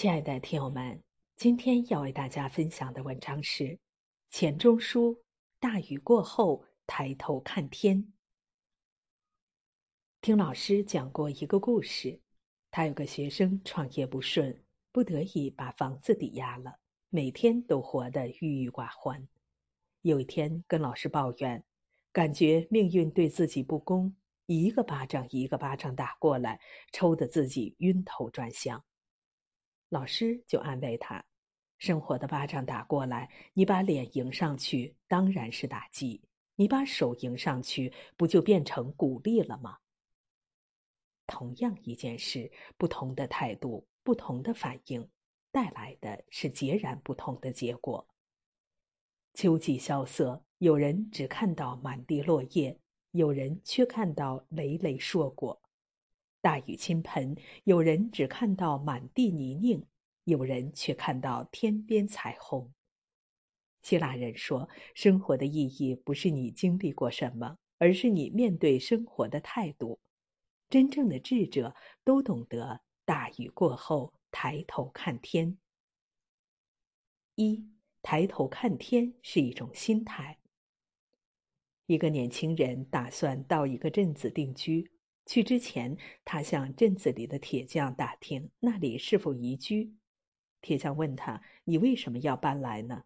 亲爱的听友们，今天要为大家分享的文章是钱钟书：大雨过后，抬头看天。听老师讲过一个故事，他有个学生创业不顺，不得已把房子抵押了，每天都活得郁郁寡欢。有一天跟老师抱怨，感觉命运对自己不公，一个巴掌一个巴掌打过来，抽得自己晕头转向。老师就安慰他：“生活的巴掌打过来，你把脸迎上去，当然是打击；你把手迎上去，不就变成鼓励了吗？”同样一件事，不同的态度，不同的反应，带来的是截然不同的结果。秋季萧瑟，有人只看到满地落叶，有人却看到累累硕果。大雨倾盆，有人只看到满地泥泞，有人却看到天边彩虹。希腊人说：“生活的意义不是你经历过什么，而是你面对生活的态度。”真正的智者都懂得大雨过后抬头看天。一抬头看天是一种心态。一个年轻人打算到一个镇子定居。去之前，他向镇子里的铁匠打听那里是否宜居。铁匠问他：“你为什么要搬来呢？”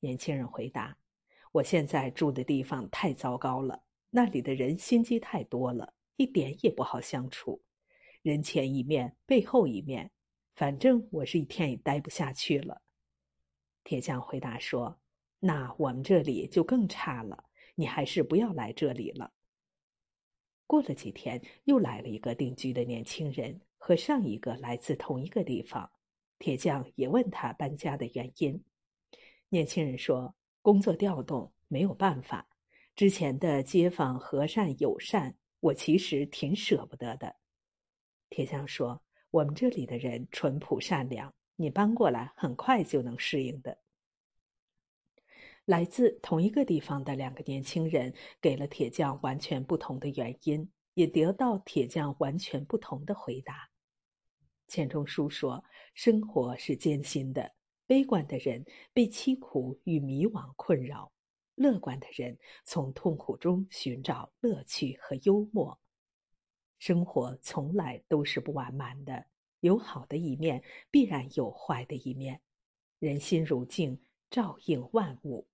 年轻人回答：“我现在住的地方太糟糕了，那里的人心机太多了，一点也不好相处，人前一面，背后一面，反正我是一天也待不下去了。”铁匠回答说：“那我们这里就更差了，你还是不要来这里了。”过了几天，又来了一个定居的年轻人，和上一个来自同一个地方。铁匠也问他搬家的原因。年轻人说：“工作调动，没有办法。之前的街坊和善友善，我其实挺舍不得的。”铁匠说：“我们这里的人淳朴善良，你搬过来很快就能适应的。”来自同一个地方的两个年轻人给了铁匠完全不同的原因，也得到铁匠完全不同的回答。钱钟书说：“生活是艰辛的，悲观的人被凄苦与迷惘困扰，乐观的人从痛苦中寻找乐趣和幽默。生活从来都是不完满的，有好的一面，必然有坏的一面。人心如镜，照应万物。”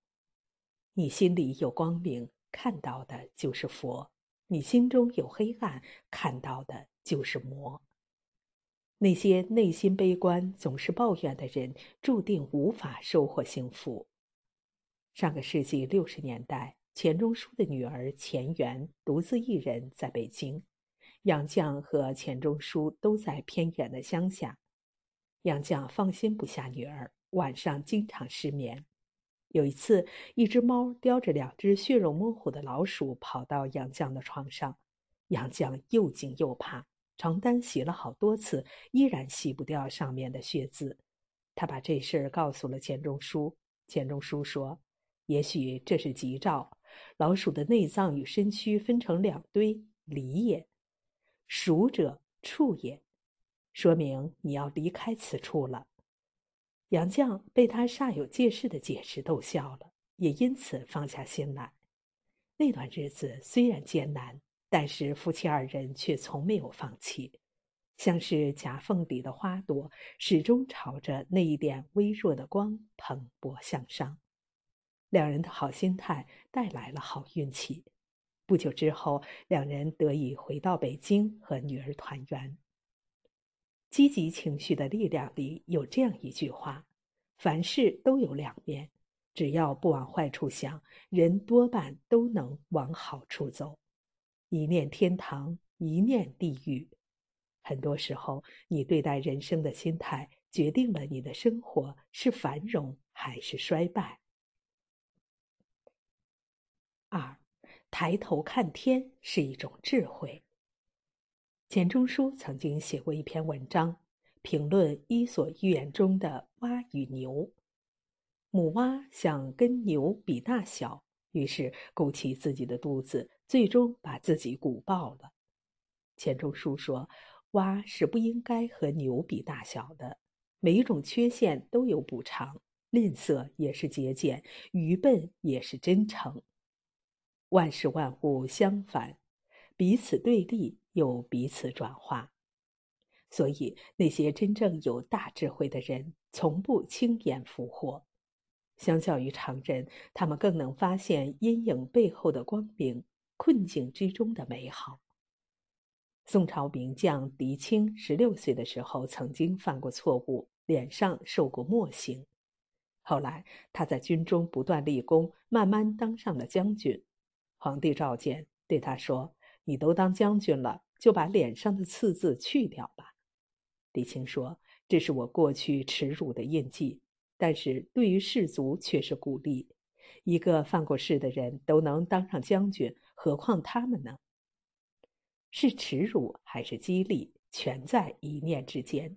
你心里有光明，看到的就是佛；你心中有黑暗，看到的就是魔。那些内心悲观、总是抱怨的人，注定无法收获幸福。上个世纪六十年代，钱钟书的女儿钱媛独自一人在北京，杨绛和钱钟书都在偏远的乡下。杨绛放心不下女儿，晚上经常失眠。有一次，一只猫叼着两只血肉模糊的老鼠跑到杨绛的床上，杨绛又惊又怕，床单洗了好多次，依然洗不掉上面的血渍。他把这事儿告诉了钱钟书，钱钟书说：“也许这是吉兆，老鼠的内脏与身躯分成两堆，离也，鼠者畜也，说明你要离开此处了。”杨绛被他煞有介事的解释逗笑了，也因此放下心来。那段日子虽然艰难，但是夫妻二人却从没有放弃，像是夹缝里的花朵，始终朝着那一点微弱的光蓬勃向上。两人的好心态带来了好运气，不久之后，两人得以回到北京和女儿团圆。积极情绪的力量里有这样一句话：“凡事都有两面，只要不往坏处想，人多半都能往好处走。一念天堂，一念地狱。很多时候，你对待人生的心态，决定了你的生活是繁荣还是衰败。”二，抬头看天是一种智慧。钱钟书曾经写过一篇文章，评论《伊索寓言》中的蛙与牛。母蛙想跟牛比大小，于是鼓起自己的肚子，最终把自己鼓爆了。钱钟书说：“蛙是不应该和牛比大小的，每一种缺陷都有补偿，吝啬也是节俭，愚笨也是真诚。万事万物相反，彼此对立又彼此转化。所以，那些真正有大智慧的人，从不轻言俘获。相较于常人，他们更能发现阴影背后的光明，困境之中的美好。宋朝名将狄青十六岁的时候，曾经犯过错误，脸上受过墨刑。后来，他在军中不断立功，慢慢当上了将军。皇帝召见，对他说：“你都当将军了，就把脸上的刺字去掉吧。”李青说：“这是我过去耻辱的印记，但是对于士卒却是鼓励。一个犯过事的人都能当上将军，何况他们呢？是耻辱还是激励，全在一念之间。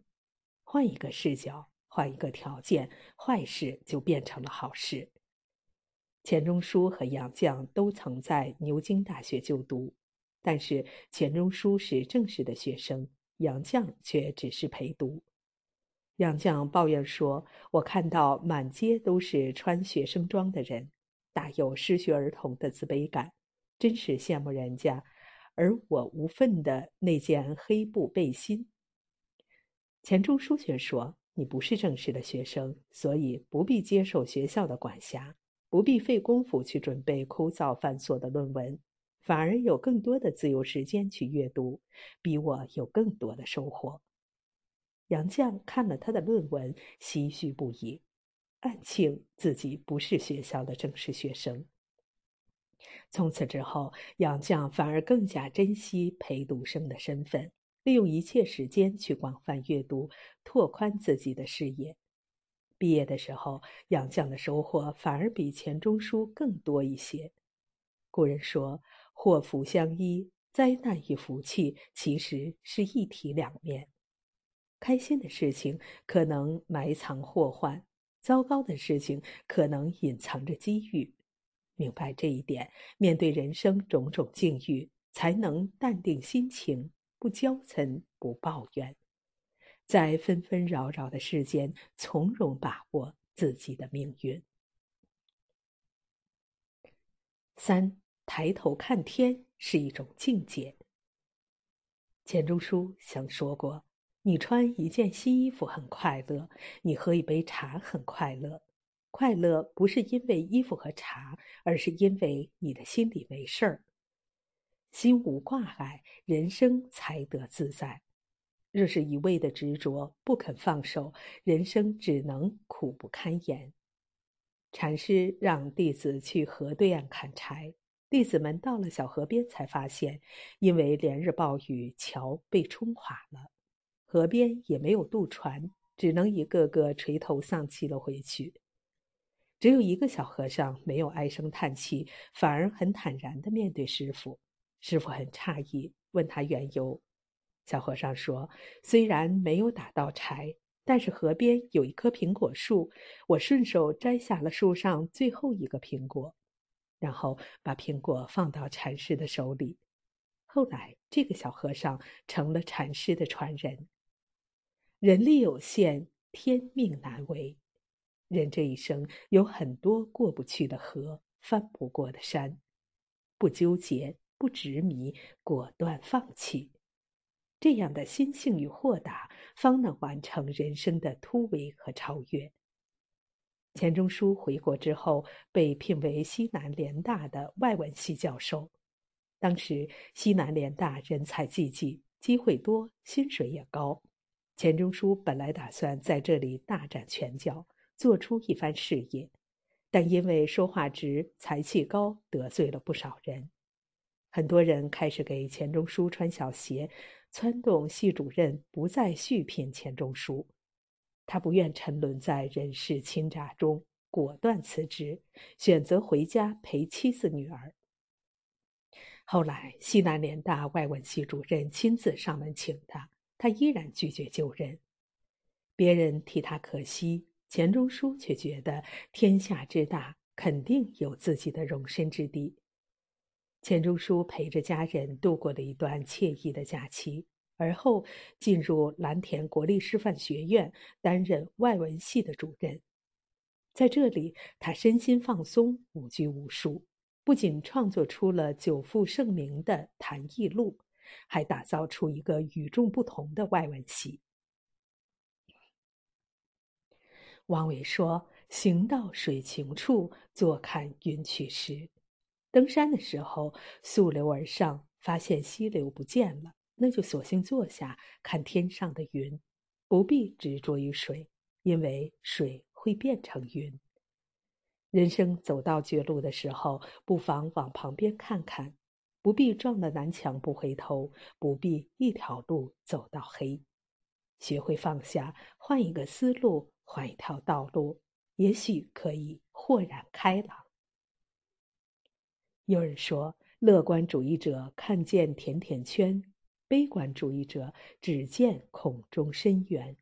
换一个视角，换一个条件，坏事就变成了好事。”钱钟书和杨绛都曾在牛津大学就读，但是钱钟书是正式的学生。杨绛却只是陪读。杨绛抱怨说：“我看到满街都是穿学生装的人，大有失学儿童的自卑感，真是羡慕人家，而我无份的那件黑布背心。”钱钟书却说：“你不是正式的学生，所以不必接受学校的管辖，不必费功夫去准备枯燥繁琐的论文。”反而有更多的自由时间去阅读，比我有更多的收获。杨绛看了他的论文，唏嘘不已，暗庆自己不是学校的正式学生。从此之后，杨绛反而更加珍惜陪读生的身份，利用一切时间去广泛阅读，拓宽自己的视野。毕业的时候，杨绛的收获反而比钱钟书更多一些。古人说。祸福相依，灾难与福气其实是一体两面。开心的事情可能埋藏祸患，糟糕的事情可能隐藏着机遇。明白这一点，面对人生种种境遇，才能淡定心情，不骄嗔，不抱怨，在纷纷扰扰的世间，从容把握自己的命运。三。抬头看天是一种境界。钱钟书曾说过：“你穿一件新衣服很快乐，你喝一杯茶很快乐。快乐不是因为衣服和茶，而是因为你的心里没事儿，心无挂碍，人生才得自在。若是一味的执着，不肯放手，人生只能苦不堪言。”禅师让弟子去河对岸砍柴。弟子们到了小河边，才发现，因为连日暴雨，桥被冲垮了，河边也没有渡船，只能一个个垂头丧气的回去。只有一个小和尚没有唉声叹气，反而很坦然的面对师傅。师傅很诧异，问他缘由。小和尚说：“虽然没有打到柴，但是河边有一棵苹果树，我顺手摘下了树上最后一个苹果。”然后把苹果放到禅师的手里。后来，这个小和尚成了禅师的传人。人力有限，天命难违。人这一生有很多过不去的河，翻不过的山。不纠结，不执迷，果断放弃，这样的心性与豁达，方能完成人生的突围和超越。钱钟书回国之后，被聘为西南联大的外文系教授。当时西南联大人才济济，机会多，薪水也高。钱钟书本来打算在这里大展拳脚，做出一番事业，但因为说话直、才气高，得罪了不少人。很多人开始给钱钟书穿小鞋，撺动系主任不再续聘钱钟书。他不愿沉沦在人世倾轧中，果断辞职，选择回家陪妻子女儿。后来，西南联大外文系主任亲自上门请他，他依然拒绝就任。别人替他可惜，钱钟书却觉得天下之大，肯定有自己的容身之地。钱钟书陪着家人度过了一段惬意的假期。而后进入蓝田国立师范学院担任外文系的主任。在这里，他身心放松，无拘无束，不仅创作出了久负盛名的《谈艺录》，还打造出一个与众不同的外文系。王维说：“行到水穷处，坐看云起时。”登山的时候，溯流而上，发现溪流不见了，那就索性坐下看天上的云，不必执着于水，因为水会变成云。人生走到绝路的时候，不妨往旁边看看，不必撞了南墙不回头，不必一条路走到黑，学会放下，换一个思路。换一条道路，也许可以豁然开朗。有人说，乐观主义者看见甜甜圈，悲观主义者只见孔中深渊。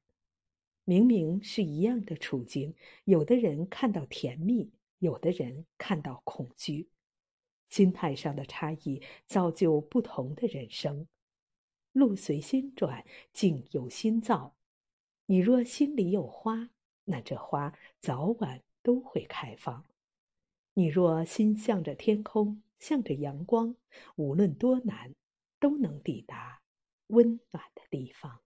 明明是一样的处境，有的人看到甜蜜，有的人看到恐惧。心态上的差异，造就不同的人生。路随心转，境由心造。你若心里有花。那这花早晚都会开放。你若心向着天空，向着阳光，无论多难，都能抵达温暖的地方。